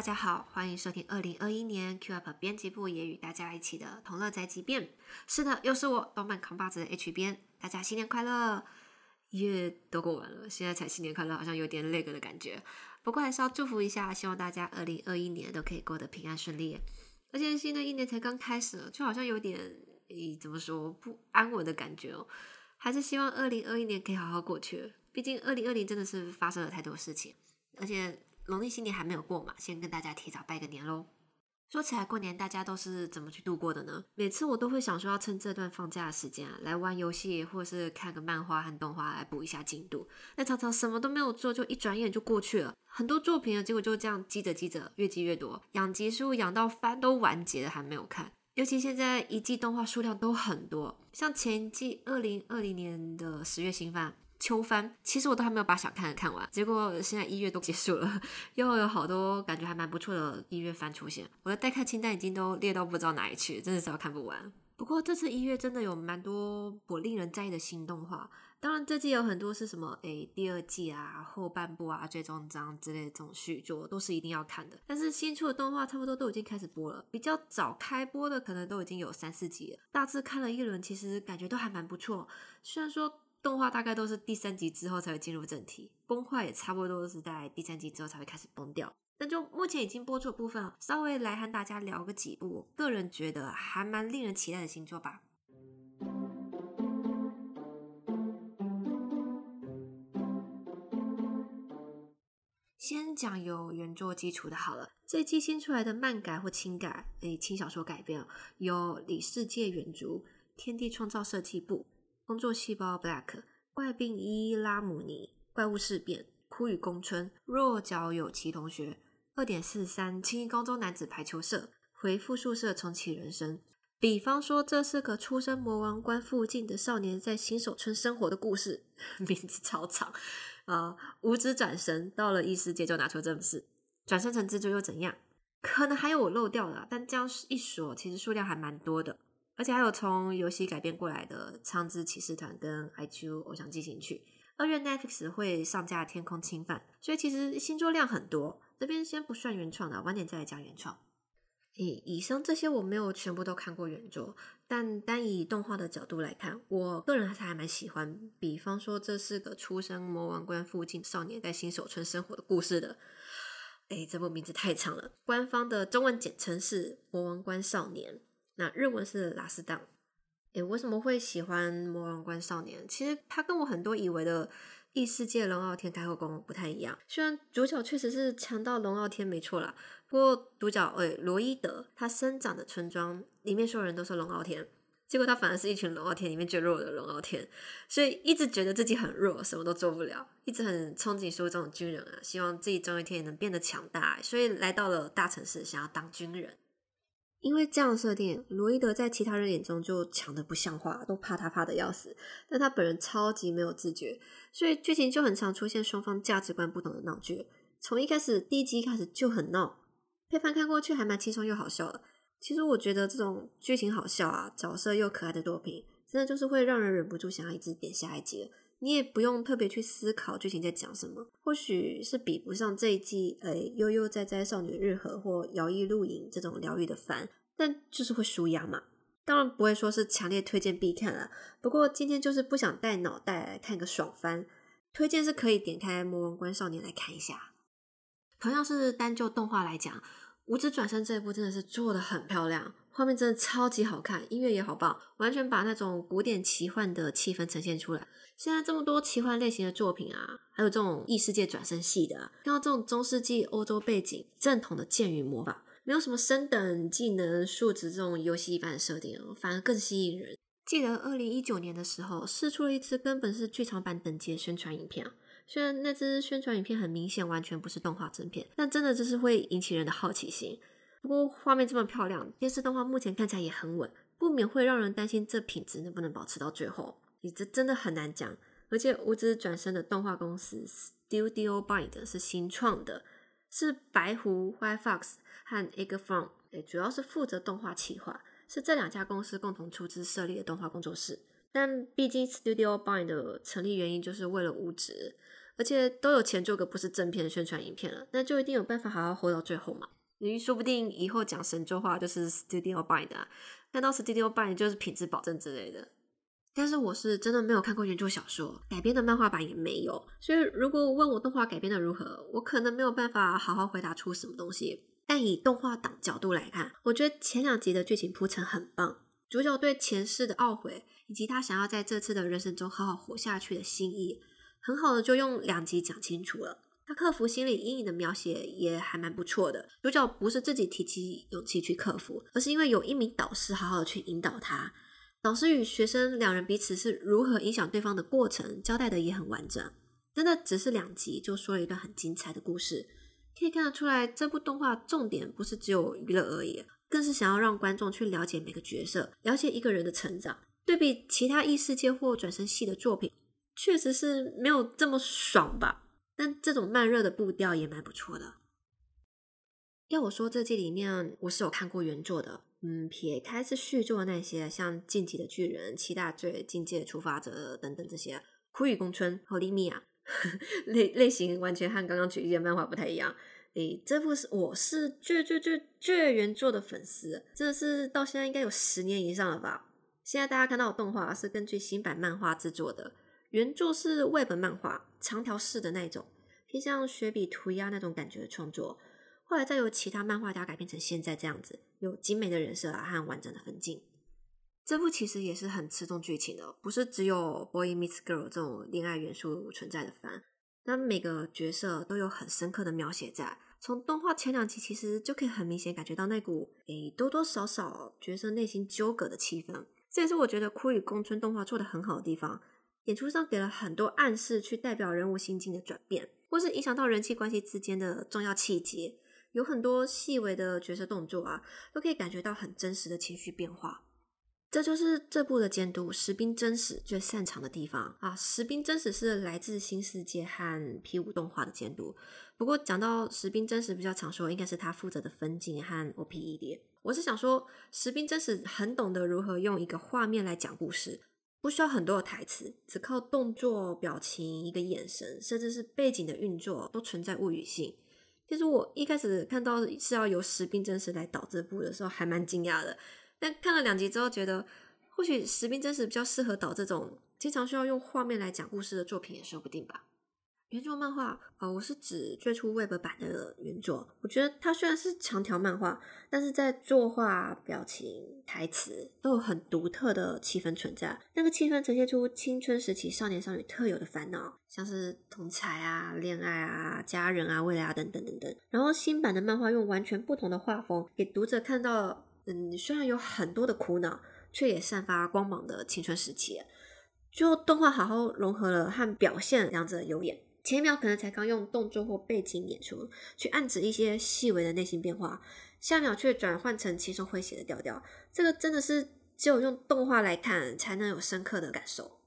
大家好，欢迎收听二零二一年 Q Up 编辑部也与大家一起的同乐宅急便。是的，又是我动漫扛把子的 H 编。大家新年快乐！一月都过完了，现在才新年快乐，好像有点累个的感觉。不过还是要祝福一下，希望大家二零二一年都可以过得平安顺利。而且新的一年才刚开始，就好像有点诶，怎么说不安稳的感觉哦。还是希望二零二一年可以好好过去。毕竟二零二零真的是发生了太多事情，而且。农历新年还没有过嘛，先跟大家提早拜个年喽。说起来，过年大家都是怎么去度过的呢？每次我都会想说，要趁这段放假的时间啊，来玩游戏，或是看个漫画和动画来补一下进度。但常常什么都没有做，就一转眼就过去了。很多作品啊，结果就这样积着积着，越积越多，养集数养到番都完结了还没有看。尤其现在一季动画数量都很多，像前季二零二零年的十月新番。秋番，其实我都还没有把想看的看完，结果现在一月都结束了，又有好多感觉还蛮不错的一月番出现，我的待看清单已经都列到不知道哪里去，真的是要看不完。不过这次一月真的有蛮多我令人在意的新动画，当然这季有很多是什么诶第二季啊后半部啊最终章之类的这种续作都是一定要看的，但是新出的动画差不多都已经开始播了，比较早开播的可能都已经有三四集了，大致看了一轮，其实感觉都还蛮不错，虽然说。动画大概都是第三集之后才会进入正题，崩坏也差不多是在第三集之后才会开始崩掉。那就目前已经播出的部分，稍微来和大家聊个几部，个人觉得还蛮令人期待的新作吧。先讲有原作基础的好了，这季新出来的漫改或轻改，诶，轻小说改编有李世界原著、天地创造设计部。工作细胞 Black 怪病伊拉姆尼怪物事变枯雨宫村弱脚有奇同学二点四三轻高中男子排球社回复宿舍重启人生。比方说，这是个出生魔王关附近的少年在新手村生活的故事，名字超长啊！无知转身到了异世界就拿出这本事，转生成蜘蛛又怎样？可能还有我漏掉的，但这样一说，其实数量还蛮多的。而且还有从游戏改编过来的《苍之骑士团》跟《IQ 偶像进行曲》，二月 Netflix 会上架《天空侵犯》，所以其实新作量很多。这边先不算原创的，晚点再来讲原创。以以上这些我没有全部都看过原作，但单以动画的角度来看，我个人还是还蛮喜欢。比方说，这是个出生魔王关附近少年在新手村生活的故事的。哎，这部名字太长了，官方的中文简称是《魔王关少年》。那日文是拉斯当，诶，为什么会喜欢《魔王关少年》？其实他跟我很多以为的异世界龙傲天开后宫不太一样。虽然主角确实是强盗龙傲天没错啦，不过主角诶罗伊德他生长的村庄里面所有人都是龙傲天，结果他反而是一群龙傲天里面最弱的龙傲天，所以一直觉得自己很弱，什么都做不了，一直很憧憬说这种军人啊，希望自己终有一天也能变得强大，所以来到了大城市想要当军人。因为这样设定，罗伊德在其他人眼中就强的不像话，都怕他怕的要死。但他本人超级没有自觉，所以剧情就很常出现双方价值观不同的闹剧。从一开始第一集开始就很闹，配饭看过去还蛮轻松又好笑的。其实我觉得这种剧情好笑啊，角色又可爱的作品，真的就是会让人忍不住想要一直点下一集。你也不用特别去思考剧情在讲什么，或许是比不上这一季诶悠悠哉哉少女日和或摇曳露营这种疗愈的番，但就是会舒压嘛。当然不会说是强烈推荐必看了，不过今天就是不想带脑袋来看个爽番，推荐是可以点开《魔王关少年》来看一下。同样是单就动画来讲，《五指转身》这一部真的是做的很漂亮。画面真的超级好看，音乐也好棒，完全把那种古典奇幻的气氛呈现出来。现在这么多奇幻类型的作品啊，还有这种异世界转生系的，看到这种中世纪欧洲背景正统的剑与魔法，没有什么升等技能数值这种游戏一般的设定，反而更吸引人。记得二零一九年的时候，试出了一支根本是剧场版等级的宣传影片啊，虽然那支宣传影片很明显完全不是动画正片，但真的就是会引起人的好奇心。不过画面这么漂亮，电视动画目前看起来也很稳，不免会让人担心这品质能不能保持到最后。你这真的很难讲。而且无知转身的动画公司 Studio Bind 是新创的，是白狐 White Fox 和 Egg From，诶，主要是负责动画企划，是这两家公司共同出资设立的动画工作室。但毕竟 Studio Bind 的成立原因就是为了无知。而且都有钱做个不是正片的宣传影片了，那就一定有办法好好活到最后嘛。你说不定以后讲神州话就是 Studio Buy 的，看到 Studio Buy 就是品质保证之类的。但是我是真的没有看过原著小说改编的漫画版也没有，所以如果问我动画改编的如何，我可能没有办法好好回答出什么东西。但以动画党角度来看，我觉得前两集的剧情铺陈很棒，主角对前世的懊悔，以及他想要在这次的人生中好好活下去的心意，很好的就用两集讲清楚了。他克服心理阴影的描写也还蛮不错的。主角不是自己提起勇气去克服，而是因为有一名导师好好的去引导他。导师与学生两人彼此是如何影响对方的过程，交代的也很完整。真的只是两集就说了一段很精彩的故事，可以看得出来，这部动画重点不是只有娱乐而已，更是想要让观众去了解每个角色，了解一个人的成长。对比其他异世界或转身系的作品，确实是没有这么爽吧。但这种慢热的步调也蛮不错的。要我说，这季里面我是有看过原作的。嗯，撇开是续作那些，像《进击的巨人》《七大罪》《境界出发者》等等这些，《苦雨宫村》《和利米亚》类类型完全和刚刚举例的漫画不太一样。诶，这部是我是最最最最原作的粉丝，真的是到现在应该有十年以上了吧。现在大家看到的动画是根据新版漫画制作的，原作是外本漫画，长条式的那种，偏向雪笔涂鸦那种感觉的创作。后来再由其他漫画家改编成现在这样子，有精美的人设和完整的分镜。这部其实也是很吃重剧情的，不是只有 boy meets girl 这种恋爱元素存在的番。那每个角色都有很深刻的描写在，从动画前两集其实就可以很明显感觉到那股诶多多少少角色内心纠葛的气氛。这也是我觉得《枯与宫村》动画做的很好的地方，演出上给了很多暗示，去代表人物心境的转变，或是影响到人际关系之间的重要契机。有很多细微的角色动作啊，都可以感觉到很真实的情绪变化。这就是这部的监督石兵真实最擅长的地方啊！石兵真实是来自新世界和 P 五动画的监督。不过讲到石兵真实，比较常说应该是他负责的分镜和 OPED。我是想说，石兵真实很懂得如何用一个画面来讲故事，不需要很多的台词，只靠动作、表情、一个眼神，甚至是背景的运作，都存在物语性。其实我一开始看到是要由石兵真实来导这部的时候，还蛮惊讶的。但看了两集之后，觉得或许石兵真实比较适合导这种经常需要用画面来讲故事的作品，也说不定吧。原作漫画，呃，我是指最初 Web 版的原作。我觉得它虽然是长条漫画，但是在作画、表情、台词都有很独特的气氛存在。那个气氛呈现出青春时期少年少女特有的烦恼，像是同才啊、恋爱啊、家人啊、未来啊等等等等。然后新版的漫画用完全不同的画风，给读者看到，嗯，虽然有很多的苦恼，却也散发光芒的青春时期。就动画好好融合了和表现两者优点。前一秒可能才刚用动作或背景演出去暗指一些细微的内心变化，下一秒却转换成轻松诙谐的调调。这个真的是只有用动画来看才能有深刻的感受。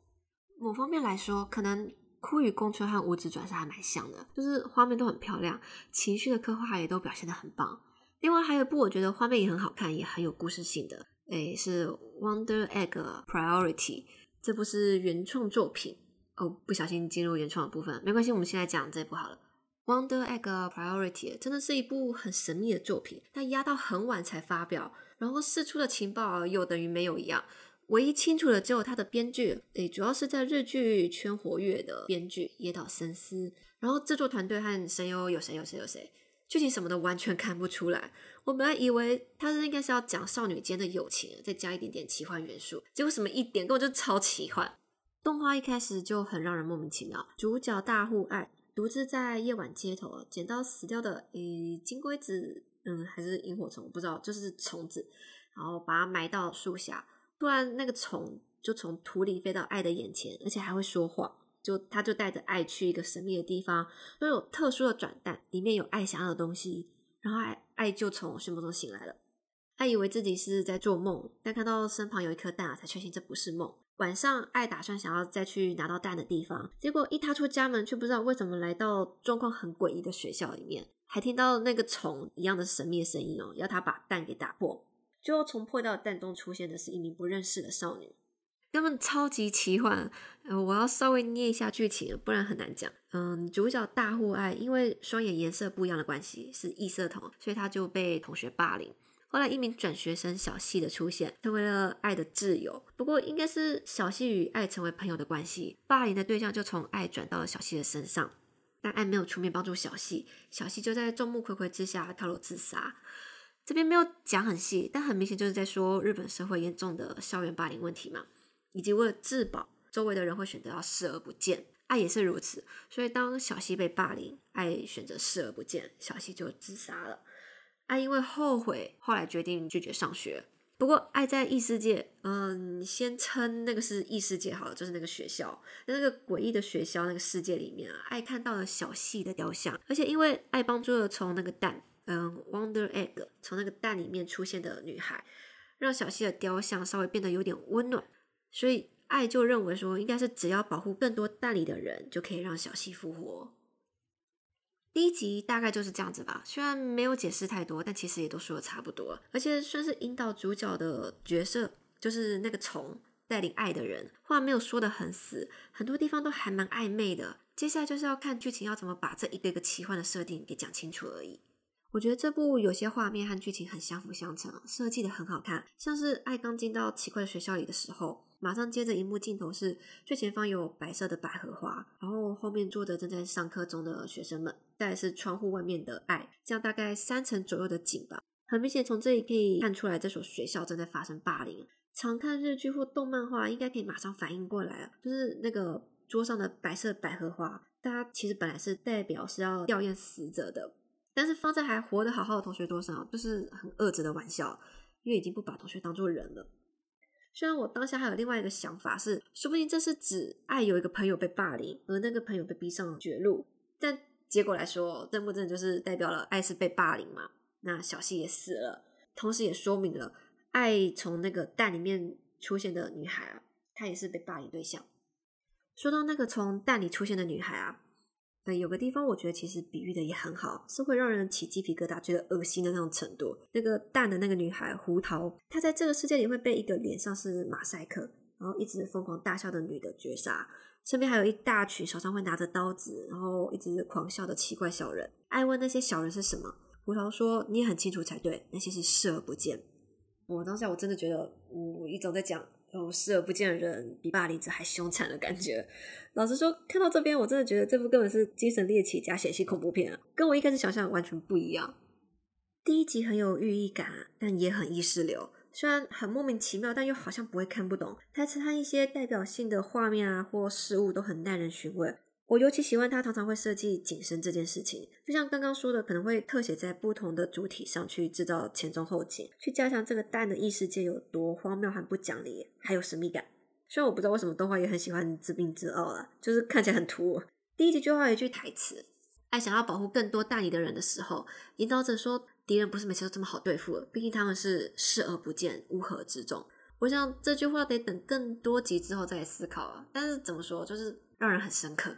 某方面来说，可能《枯与宫春》和《五指转》是还蛮像的，就是画面都很漂亮，情绪的刻画也都表现的很棒。另外还有一部我觉得画面也很好看，也很有故事性的，诶，是《Wonder Egg Priority》，这部是原创作品。哦，不小心进入原创的部分，没关系，我们现在讲这部好了。《Wonder Egg Priority》真的是一部很神秘的作品，它压到很晚才发表，然后释出的情报又等于没有一样。唯一清楚的只有它的编剧，诶，主要是在日剧圈活跃的编剧野岛伸司。然后制作团队和声优有谁有谁有谁，剧情什么的完全看不出来。我本来以为它是应该是要讲少女间的友情，再加一点点奇幻元素，结果什么一点根本就超奇幻。动画一开始就很让人莫名其妙。主角大户爱独自在夜晚街头捡到死掉的诶金龟子，嗯，还是萤火虫，不知道，就是虫子，然后把它埋到树下。突然，那个虫就从土里飞到爱的眼前，而且还会说话。就他就带着爱去一个神秘的地方，都有特殊的转蛋，里面有爱想要的东西。然后爱爱就从睡梦中醒来了。爱以为自己是在做梦，但看到身旁有一颗蛋啊，才确信这不是梦。晚上，爱打算想要再去拿到蛋的地方，结果一踏出家门，却不知道为什么来到状况很诡异的学校里面，还听到那个虫一样的神秘的声音哦，要他把蛋给打破。最后，从破掉的蛋中出现的是一名不认识的少女。根本超级奇幻。呃，我要稍微捏一下剧情，不然很难讲。嗯，主角大户爱因为双眼颜色不一样的关系是异色瞳，所以他就被同学霸凌。后来一名转学生小西的出现，成为了爱的挚友。不过应该是小西与爱成为朋友的关系，霸凌的对象就从爱转到了小西的身上。但爱没有出面帮助小西，小西就在众目睽睽之下跳楼自杀。这边没有讲很细，但很明显就是在说日本社会严重的校园霸凌问题嘛，以及为了自保。周围的人会选择要视而不见，爱也是如此。所以当小西被霸凌，爱选择视而不见，小西就自杀了。爱因为后悔，后来决定拒绝上学。不过爱在异世界，嗯，先称那个是异世界好了，就是那个学校，在那个诡异的学校那个世界里面啊，爱看到了小西的雕像，而且因为爱帮助了从那个蛋，嗯，Wonder Egg，从那个蛋里面出现的女孩，让小西的雕像稍微变得有点温暖，所以。爱就认为说，应该是只要保护更多蛋里的人，就可以让小西复活。第一集大概就是这样子吧，虽然没有解释太多，但其实也都说的差不多，而且算是引导主角的角色，就是那个虫带领爱的人，话没有说的很死，很多地方都还蛮暧昧的。接下来就是要看剧情要怎么把这一个个奇幻的设定给讲清楚而已。我觉得这部有些画面和剧情很相辅相成，设计的很好看，像是爱刚进到奇怪的学校里的时候。马上接着一幕镜头是最前方有白色的百合花，然后后面坐着正在上课中的学生们，再是窗户外面的爱，这样大概三层左右的景吧。很明显从这里可以看出来，这所学校正在发生霸凌。常看日剧或动漫画，应该可以马上反应过来了，就是那个桌上的白色百合花，大家其实本来是代表是要吊唁死者的，但是放在还活得好好的同学多少，就是很恶质的玩笑，因为已经不把同学当做人了。虽然我当下还有另外一个想法是，说不定这是指爱有一个朋友被霸凌，而那个朋友被逼上绝路。但结果来说，真不真就是代表了爱是被霸凌嘛？那小西也死了，同时也说明了爱从那个蛋里面出现的女孩啊，她也是被霸凌对象。说到那个从蛋里出现的女孩啊。对，有个地方我觉得其实比喻的也很好，是会让人起鸡皮疙瘩、觉得恶心的那种程度。那个蛋的那个女孩胡桃，她在这个世界里会被一个脸上是马赛克，然后一直疯狂大笑的女的绝杀，身边还有一大群手上会拿着刀子，然后一直狂笑的奇怪小人。爱问那些小人是什么，胡桃说你也很清楚才对，那些是视而不见。我当下我真的觉得，我一种在讲。哦，视而不见的人比霸凌者还凶残的感觉。老实说，看到这边，我真的觉得这部根本是精神猎奇加血腥恐怖片啊，跟我一开始想象完全不一样。第一集很有寓意感，但也很意识流，虽然很莫名其妙，但又好像不会看不懂。台词和一些代表性的画面啊或事物都很耐人寻味。我尤其喜欢他常常会设计景深这件事情，就像刚刚说的，可能会特写在不同的主体上去制造前中后景，去加强这个蛋的异世界有多荒谬和不讲理，还有神秘感。虽然我不知道为什么动画也很喜欢自病自傲了，就是看起来很突兀。第一集就画一句台词：“爱想要保护更多蛋里的人的时候，引导者说敌人不是每次都这么好对付，毕竟他们是视而不见，乌合之众。”我想这句话得等更多集之后再来思考啊。但是怎么说，就是让人很深刻。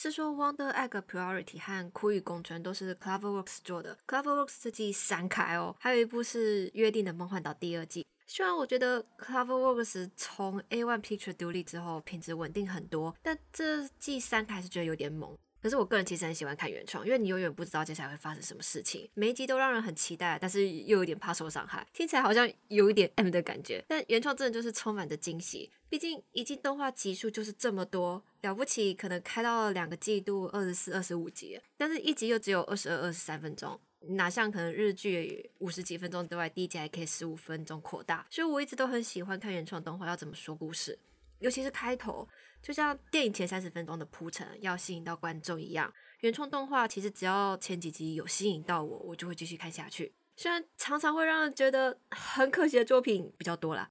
是说《Wonder Egg Priority》和《苦与公存》都是 CloverWorks 做的，CloverWorks 这季闪开哦，还有一部是《约定的梦幻岛》第二季。虽然我觉得 CloverWorks 从 A One Picture 独立之后品质稳定很多，但这季三开还是觉得有点猛。可是我个人其实很喜欢看原创，因为你永远不知道接下来会发生什么事情，每一集都让人很期待，但是又有点怕受伤害，听起来好像有一点 M 的感觉。但原创真的就是充满着惊喜，毕竟一季动画集数就是这么多，了不起可能开到了两个季度二十四、二十五集，但是一集又只有二十二、二十三分钟，哪像可能日剧五十几分钟之外，第一集还可以十五分钟扩大，所以我一直都很喜欢看原创动画要怎么说故事，尤其是开头。就像电影前三十分钟的铺陈要吸引到观众一样，原创动画其实只要前几集有吸引到我，我就会继续看下去。虽然常常会让人觉得很可惜的作品比较多啦。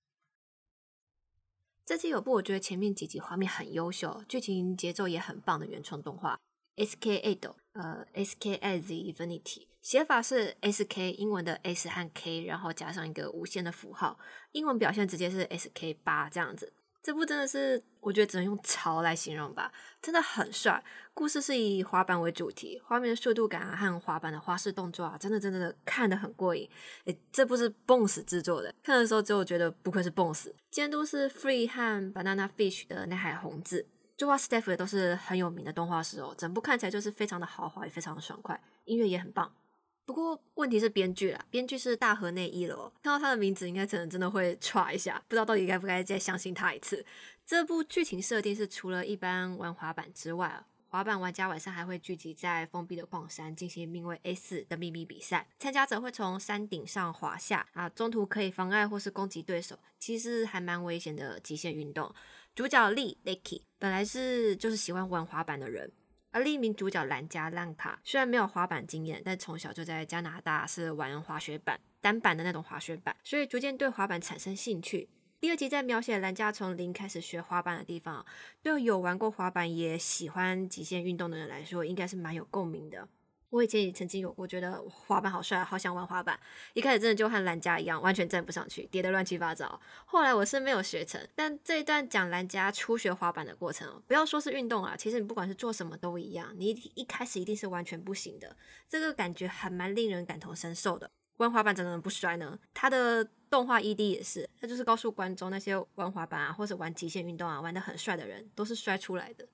这期有部我觉得前面几集画面很优秀，剧情节奏也很棒的原创动画，S.K. Ado，呃，S.K. a z Infinity，写法是 S.K. 英文的 S 和 K，然后加上一个无限的符号，英文表现直接是 S.K. 八这样子。这部真的是我觉得只能用潮来形容吧，真的很帅。故事是以滑板为主题，画面的速度感啊和滑板的花式动作啊，真的真的看得很过瘾。诶，这部是 Bones 制作的，看的时候就觉得不愧是 Bones，监督是 Free 和 Banana Fish 的内海宏志，作画 staff 也都是很有名的动画师哦。整部看起来就是非常的豪华，也非常的爽快，音乐也很棒。不过问题是编剧啦，编剧是大河内一楼，看到他的名字应该可能真的会歘一下，不知道到底该不该再相信他一次。这部剧情设定是除了一般玩滑板之外。滑板玩家晚上还会聚集在封闭的矿山进行名为 A 四的秘密比赛，参加者会从山顶上滑下啊，中途可以妨碍或是攻击对手，其实还蛮危险的极限运动。主角利 Lucky 本来是就是喜欢玩滑板的人，而另一名主角兰加浪卡虽然没有滑板经验，但从小就在加拿大是玩滑雪板单板的那种滑雪板，所以逐渐对滑板产生兴趣。第二集在描写兰迦从零开始学滑板的地方，对有玩过滑板也喜欢极限运动的人来说，应该是蛮有共鸣的。我以前也曾经有过，觉得滑板好帅，好想玩滑板。一开始真的就和兰家一样，完全站不上去，跌得乱七八糟。后来我是没有学成，但这一段讲兰家初学滑板的过程，不要说是运动啊，其实你不管是做什么都一样，你一开始一定是完全不行的。这个感觉还蛮令人感同身受的。玩滑板怎么能不摔呢？他的动画 ED 也是，他就是告诉观众那些玩滑板啊或者玩极限运动啊玩的很帅的人都是摔出来的。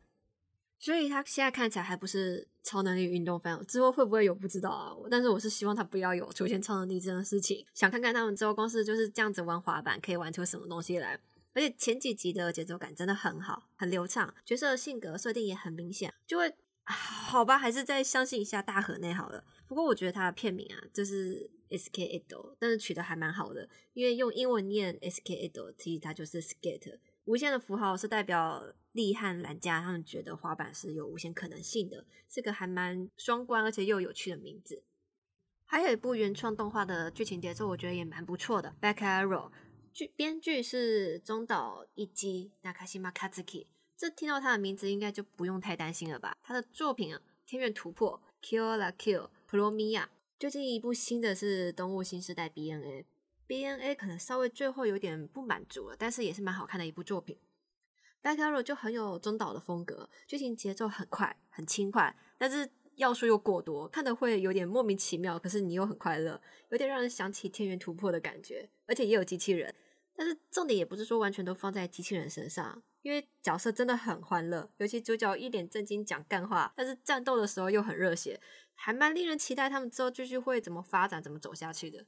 所以他现在看起来还不是超能力运动番，之后会不会有不知道啊？但是我是希望他不要有出现超能力这件事情，想看看他们之后公司就是这样子玩滑板可以玩出什么东西来。而且前几集的节奏感真的很好，很流畅，角色的性格设定也很明显，就会 好吧？还是再相信一下大河内好了。不过我觉得他的片名啊，就是。S K A D O，但是取得还蛮好的，因为用英文念 S K A D O，其实它就是 skate。无限的符号是代表利和兰加，他们觉得滑板是有无限可能性的，这个还蛮双关而且又有趣的名字。还有一部原创动画的剧情节奏，我觉得也蛮不错的。Back Arrow，剧编剧是中岛一基 Nakashima Kazuki，这听到他的名字应该就不用太担心了吧？他的作品啊，《天元突破》Kill la Kill Promiya。最近一部新的是《动物新时代》BNA，BNA 可能稍微最后有点不满足了，但是也是蛮好看的一部作品。Back Arrow 就很有中岛的风格，剧情节奏很快很轻快，但是要素又过多，看的会有点莫名其妙，可是你又很快乐，有点让人想起《天元突破》的感觉，而且也有机器人。但是重点也不是说完全都放在机器人身上，因为角色真的很欢乐，尤其主角一脸正经讲干话，但是战斗的时候又很热血。还蛮令人期待他们之后继续会怎么发展、怎么走下去的。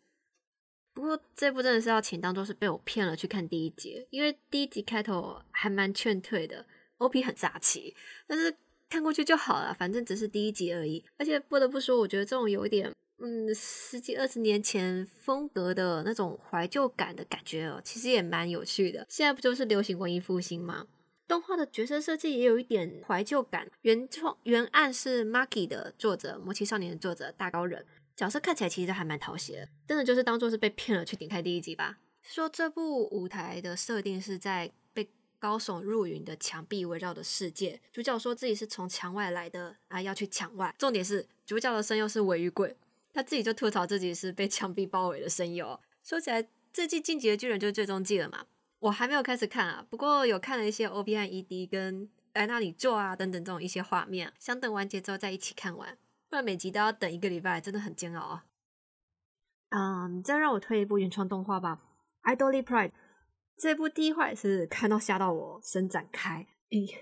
不过这部真的是要请当做是被我骗了去看第一集，因为第一集开头还蛮劝退的，OP 很扎气，但是看过去就好了，反正只是第一集而已。而且不得不说，我觉得这种有一点嗯十几二十年前风格的那种怀旧感的感觉哦，其实也蛮有趣的。现在不就是流行文艺复兴吗？动画的角色设计也有一点怀旧感，原创原案是 Maki 的作者《魔奇少年》的作者大高人，角色看起来其实还蛮讨喜的，真的就是当做是被骗了去点开第一集吧。说这部舞台的设定是在被高耸入云的墙壁围绕的世界，主角说自己是从墙外来的啊，要去墙外。重点是主角的声优是尾鱼鬼，他自己就吐槽自己是被墙壁包围的声优。说起来，这季进击的巨人就是最终季了嘛。我还没有开始看啊，不过有看了一些 O B I E D 跟在那里做啊等等这种一些画面，想等完结之后再一起看完，不然每集都要等一个礼拜，真的很煎熬啊。嗯，再让我推一部原创动画吧，《Idol Pride》这部第一话是看到吓到我伸展开，咦，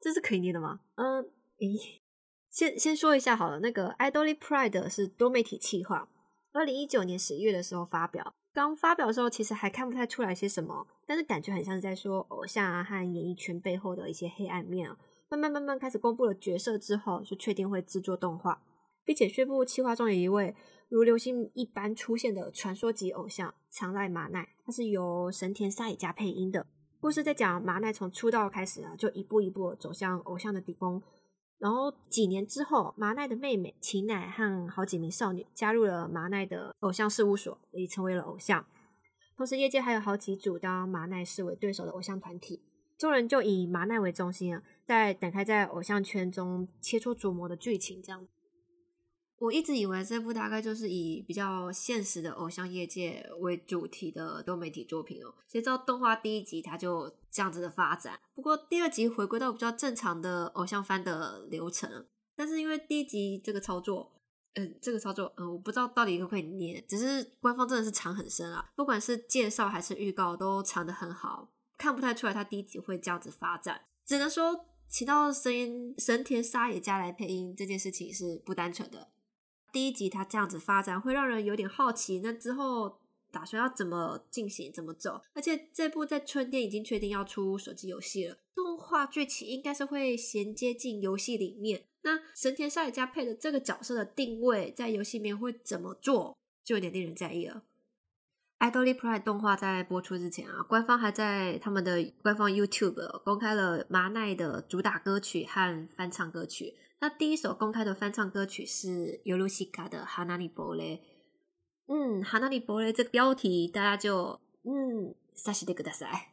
这是可以念的吗？嗯，咦，先先说一下好了，那个《Idol Pride》是多媒体企划，二零一九年十一月的时候发表。刚发表的时候，其实还看不太出来些什么，但是感觉很像是在说偶像啊和演艺圈背后的一些黑暗面啊。慢慢慢慢开始公布了角色之后，就确定会制作动画，并且宣布企划中有一位如流星一般出现的传说级偶像长濑麻奈，他是由神田沙也加配音的。故事在讲麻奈从出道开始啊，就一步一步走向偶像的顶峰。然后几年之后，麻奈的妹妹琴乃和好几名少女加入了麻奈的偶像事务所，也成为了偶像。同时，业界还有好几组当麻奈视为对手的偶像团体，众人就以麻奈为中心啊，在展开在偶像圈中切磋琢磨的剧情。这样，我一直以为这部大概就是以比较现实的偶像业界为主题的多媒体作品哦，谁知道动画第一集它就这样子的发展。不过第二集回归到比较正常的偶像番的流程，但是因为第一集这个操作，嗯，这个操作，嗯，我不知道到底可不可以念，只是官方真的是藏很深啊，不管是介绍还是预告都藏得很好，看不太出来它第一集会这样子发展，只能说请到声音神田沙也加来配音这件事情是不单纯的。第一集它这样子发展会让人有点好奇，那之后打算要怎么进行、怎么走？而且这部在春天已经确定要出手机游戏了，动画剧情应该是会衔接进游戏里面。那神田沙也加配的这个角色的定位在游戏里面会怎么做，就有点令人在意了。《Idol Pride》动画在播出之前啊，官方还在他们的官方 YouTube 公开了麻奈的主打歌曲和翻唱歌曲。那第一首公开的翻唱歌曲是尤露西卡的《哈纳里博雷》。嗯，《哈纳里博雷》这个标题大家就嗯，萨西德格大赛。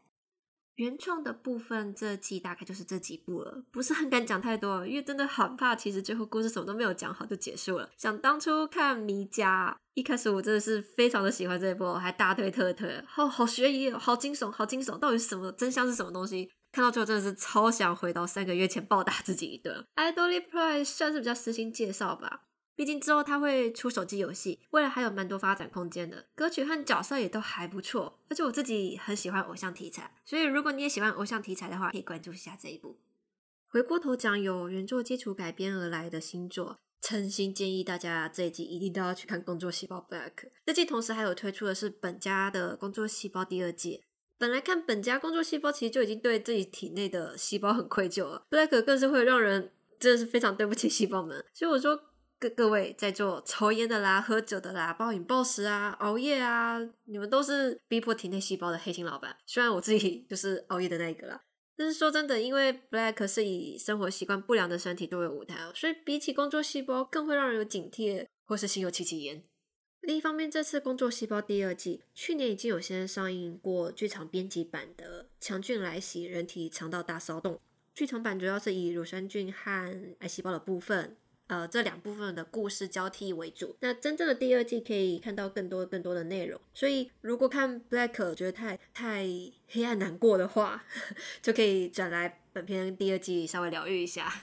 原创的部分这季大概就是这几部了，不是很敢讲太多，因为真的很怕，其实最后故事什么都没有讲好就结束了。想当初看《迷家》，一开始我真的是非常的喜欢这一部，还大推特推，好好悬疑，好惊悚，好惊悚，到底什么真相是什么东西？看到最后真的是超想回到三个月前暴打自己一顿。《Idol Pride》算是比较私心介绍吧。毕竟之后他会出手机游戏，未来还有蛮多发展空间的。歌曲和角色也都还不错，而且我自己很喜欢偶像题材，所以如果你也喜欢偶像题材的话，可以关注一下这一部。回过头讲有原作基础改编而来的新作，诚心建议大家这一季一定都要去看《工作细胞 Back》。这季同时还有推出的是本家的《工作细胞》第二季。本来看本家《工作细胞》其实就已经对自己体内的细胞很愧疚了，Black 更是会让人真的是非常对不起细胞们。所以我说。各各位在做抽烟的啦、喝酒的啦、暴饮暴食啊、熬夜啊，你们都是逼迫体内细胞的黑心老板。虽然我自己就是熬夜的那一个啦，但是说真的，因为 Black 是以生活习惯不良的身体作为舞台，所以比起工作细胞，更会让人有警惕或是心有戚戚焉。另一方面，这次工作细胞第二季，去年已经有先上映过剧场编辑版的《强菌来袭：人体肠道大骚动》。剧场版主要是以乳酸菌和癌细胞的部分。呃，这两部分的故事交替为主。那真正的第二季可以看到更多更多的内容。所以如果看 Black 觉得太太黑暗难过的话，就可以转来本片第二季稍微疗愈一下。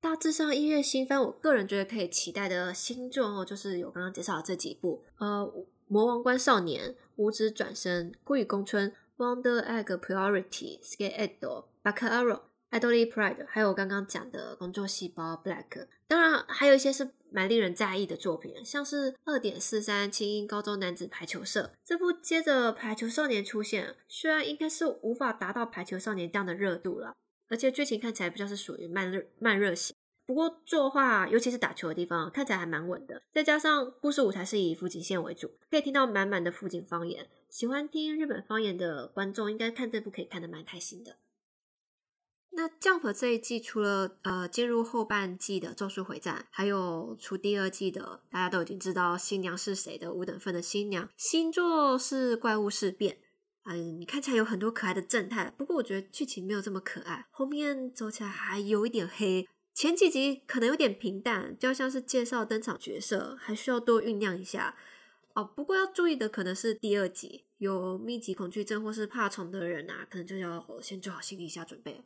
大致上音乐新番，我个人觉得可以期待的新作哦，就是有刚刚介绍的这几部：呃，魔王关少年、五指转身、孤与宫村、Wonder Egg Priority、Skateido、Bacaro。Idol Pride，还有我刚刚讲的工作细胞 Black，当然还有一些是蛮令人在意的作品，像是二点四三轻音高中男子排球社这部接着排球少年出现，虽然应该是无法达到排球少年这样的热度了，而且剧情看起来比较是属于慢热慢热型，不过作画尤其是打球的地方看起来还蛮稳的，再加上故事舞台是以福井县为主，可以听到满满的福井方言，喜欢听日本方言的观众应该看这部可以看得蛮开心的。那降魔这一季除了呃进入后半季的《咒术回战》，还有出第二季的大家都已经知道新娘是谁的五等份的新娘，新作是怪物事变。嗯，你看起来有很多可爱的正太，不过我觉得剧情没有这么可爱，后面走起来还有一点黑。前几集可能有点平淡，就像是介绍登场角色，还需要多酝酿一下。哦，不过要注意的可能是第二集有密集恐惧症或是怕虫的人啊，可能就要先做好心理下准备了。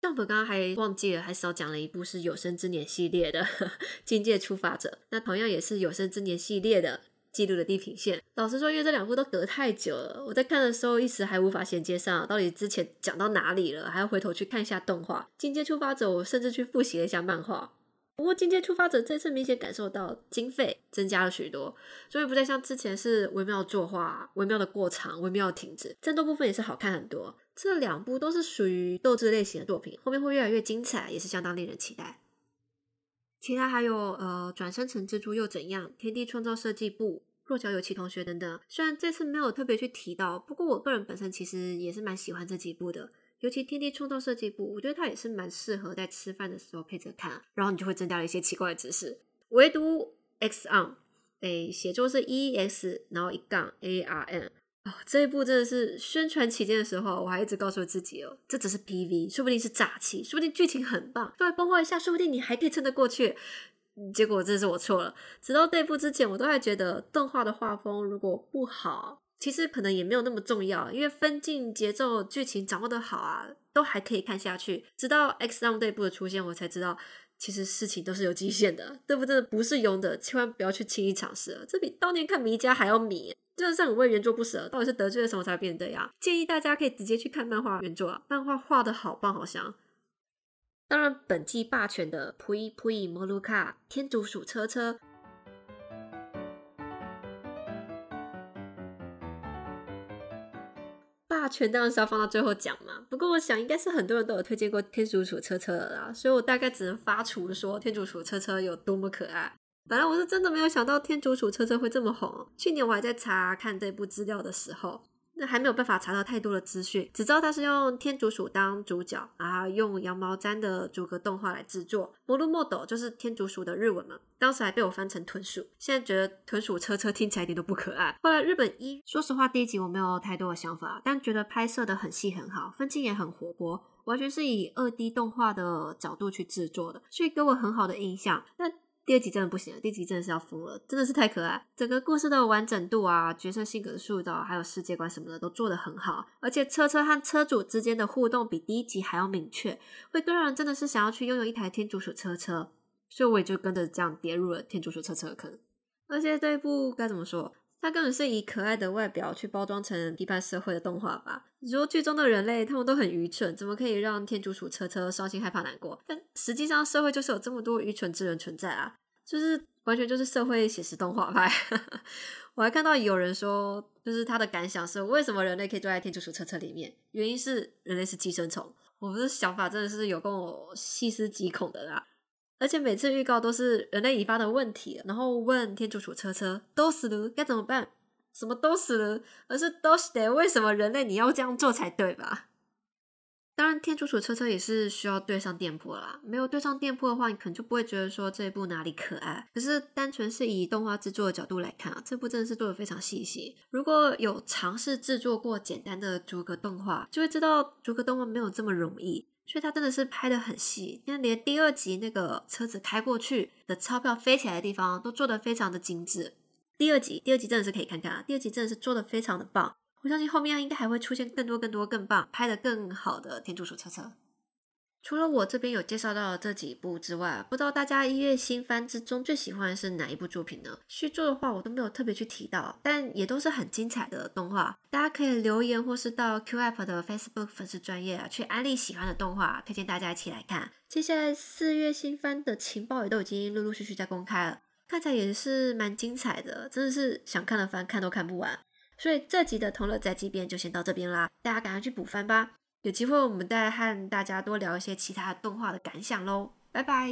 Jump 刚刚还忘记了，还少讲了一部是有生之年系列的《境界出发者》，那同样也是有生之年系列的记录的地平线。老实说，因为这两部都隔太久了，我在看的时候一时还无法衔接上，到底之前讲到哪里了，还要回头去看一下动画《境界出发者》，我甚至去复习了一下漫画。不过，《境界出发者》这次明显感受到经费增加了许多，所以不再像之前是微妙作画、微妙的过场、微妙停止，战斗部分也是好看很多。这两部都是属于斗智类型的作品，后面会越来越精彩，也是相当令人期待。其他还有呃，转生成蜘蛛又怎样？天地创造设计部、弱小有奇同学等等，虽然这次没有特别去提到，不过我个人本身其实也是蛮喜欢这几部的。尤其天地创造设计部，我觉得它也是蛮适合在吃饭的时候配着看，然后你就会增加了一些奇怪的知识。唯独 X on，哎，写作是 E X，然后一杠 A R N。哦，这一部真的是宣传期间的时候，我还一直告诉自己哦，这只是 PV，说不定是炸气，说不定剧情很棒，稍微崩坏一下，说不定你还可以撑得过去。结果真是我错了。直到这部之前，我都还觉得动画的画风如果不好，其实可能也没有那么重要，因为分镜、节奏、剧情掌握的好啊，都还可以看下去。直到 X 档这一部的出现，我才知道。其实事情都是有极限的，对不对？不是用的，千万不要去轻易尝试了。这比当年看《迷家》还要迷，真的是很为原作不舍。到底是得罪了什么才变这样？建议大家可以直接去看漫画原作啊，漫画画的好棒好香。当然，本季霸权的扑一扑一摩鲁卡天竺鼠车车。大权当然是要放到最后讲嘛。不过我想应该是很多人都有推荐过天竺鼠车车的啦，所以我大概只能发出说天竺鼠车车有多么可爱。本来我是真的没有想到天竺鼠车车会这么红。去年我还在查看这部资料的时候。那还没有办法查到太多的资讯，只知道它是用天竺鼠当主角，然后用羊毛毡的逐格动画来制作。摩鲁莫斗就是天竺鼠的日文嘛，当时还被我翻成豚鼠，现在觉得豚鼠车车听起来一点都不可爱。后来日本一，说实话第一集我没有太多的想法，但觉得拍摄的很细很好，分镜也很活泼，完全是以二 D 动画的角度去制作的，所以给我很好的印象。那第二集真的不行了，第二集真的是要疯了，真的是太可爱，整个故事的完整度啊，角色性格的塑造，还有世界观什么的都做得很好，而且车车和车主之间的互动比第一集还要明确，会更让人真的是想要去拥有一台天竺鼠车车，所以我也就跟着这样跌入了天竺鼠车车坑。而且这一部该怎么说，它根本是以可爱的外表去包装成批判社会的动画吧？你说剧中的人类他们都很愚蠢，怎么可以让天竺鼠车车伤心害怕难过？但实际上社会就是有这么多愚蠢之人存在啊！就是完全就是社会写实动画派，我还看到有人说，就是他的感想是为什么人类可以坐在天竺鼠车车里面？原因是人类是寄生虫。我的想法真的是有跟我细思极恐的啦。而且每次预告都是人类引发的问题，然后问天竺鼠车车都死了该怎么办？什么都死了，而是都死的？为什么人类你要这样做才对吧？当然，天竺鼠车车也是需要对上店铺啦。没有对上店铺的话，你可能就不会觉得说这一部哪里可爱。可是单纯是以动画制作的角度来看啊，这部真的是做的非常细心。如果有尝试制作过简单的逐格动画，就会知道逐格动画没有这么容易。所以它真的是拍的很细，那连第二集那个车子开过去的钞票飞起来的地方都做的非常的精致。第二集，第二集真的是可以看看啊，第二集真的是做的非常的棒。我相信后面应该还会出现更多、更多、更棒、拍的更好的天竺鼠车车。除了我这边有介绍到这几部之外，不知道大家一月新番之中最喜欢的是哪一部作品呢？续作的话我都没有特别去提到，但也都是很精彩的动画。大家可以留言或是到 Q App 的 Facebook 粉丝专业啊去安利喜欢的动画，推荐大家一起来看。接下来四月新番的情报也都已经陆陆续续在公开了，看起来也是蛮精彩的，真的是想看的番看都看不完。所以这集的同乐在这边就先到这边啦，大家赶快去补番吧。有机会我们再和大家多聊一些其他动画的感想喽，拜拜。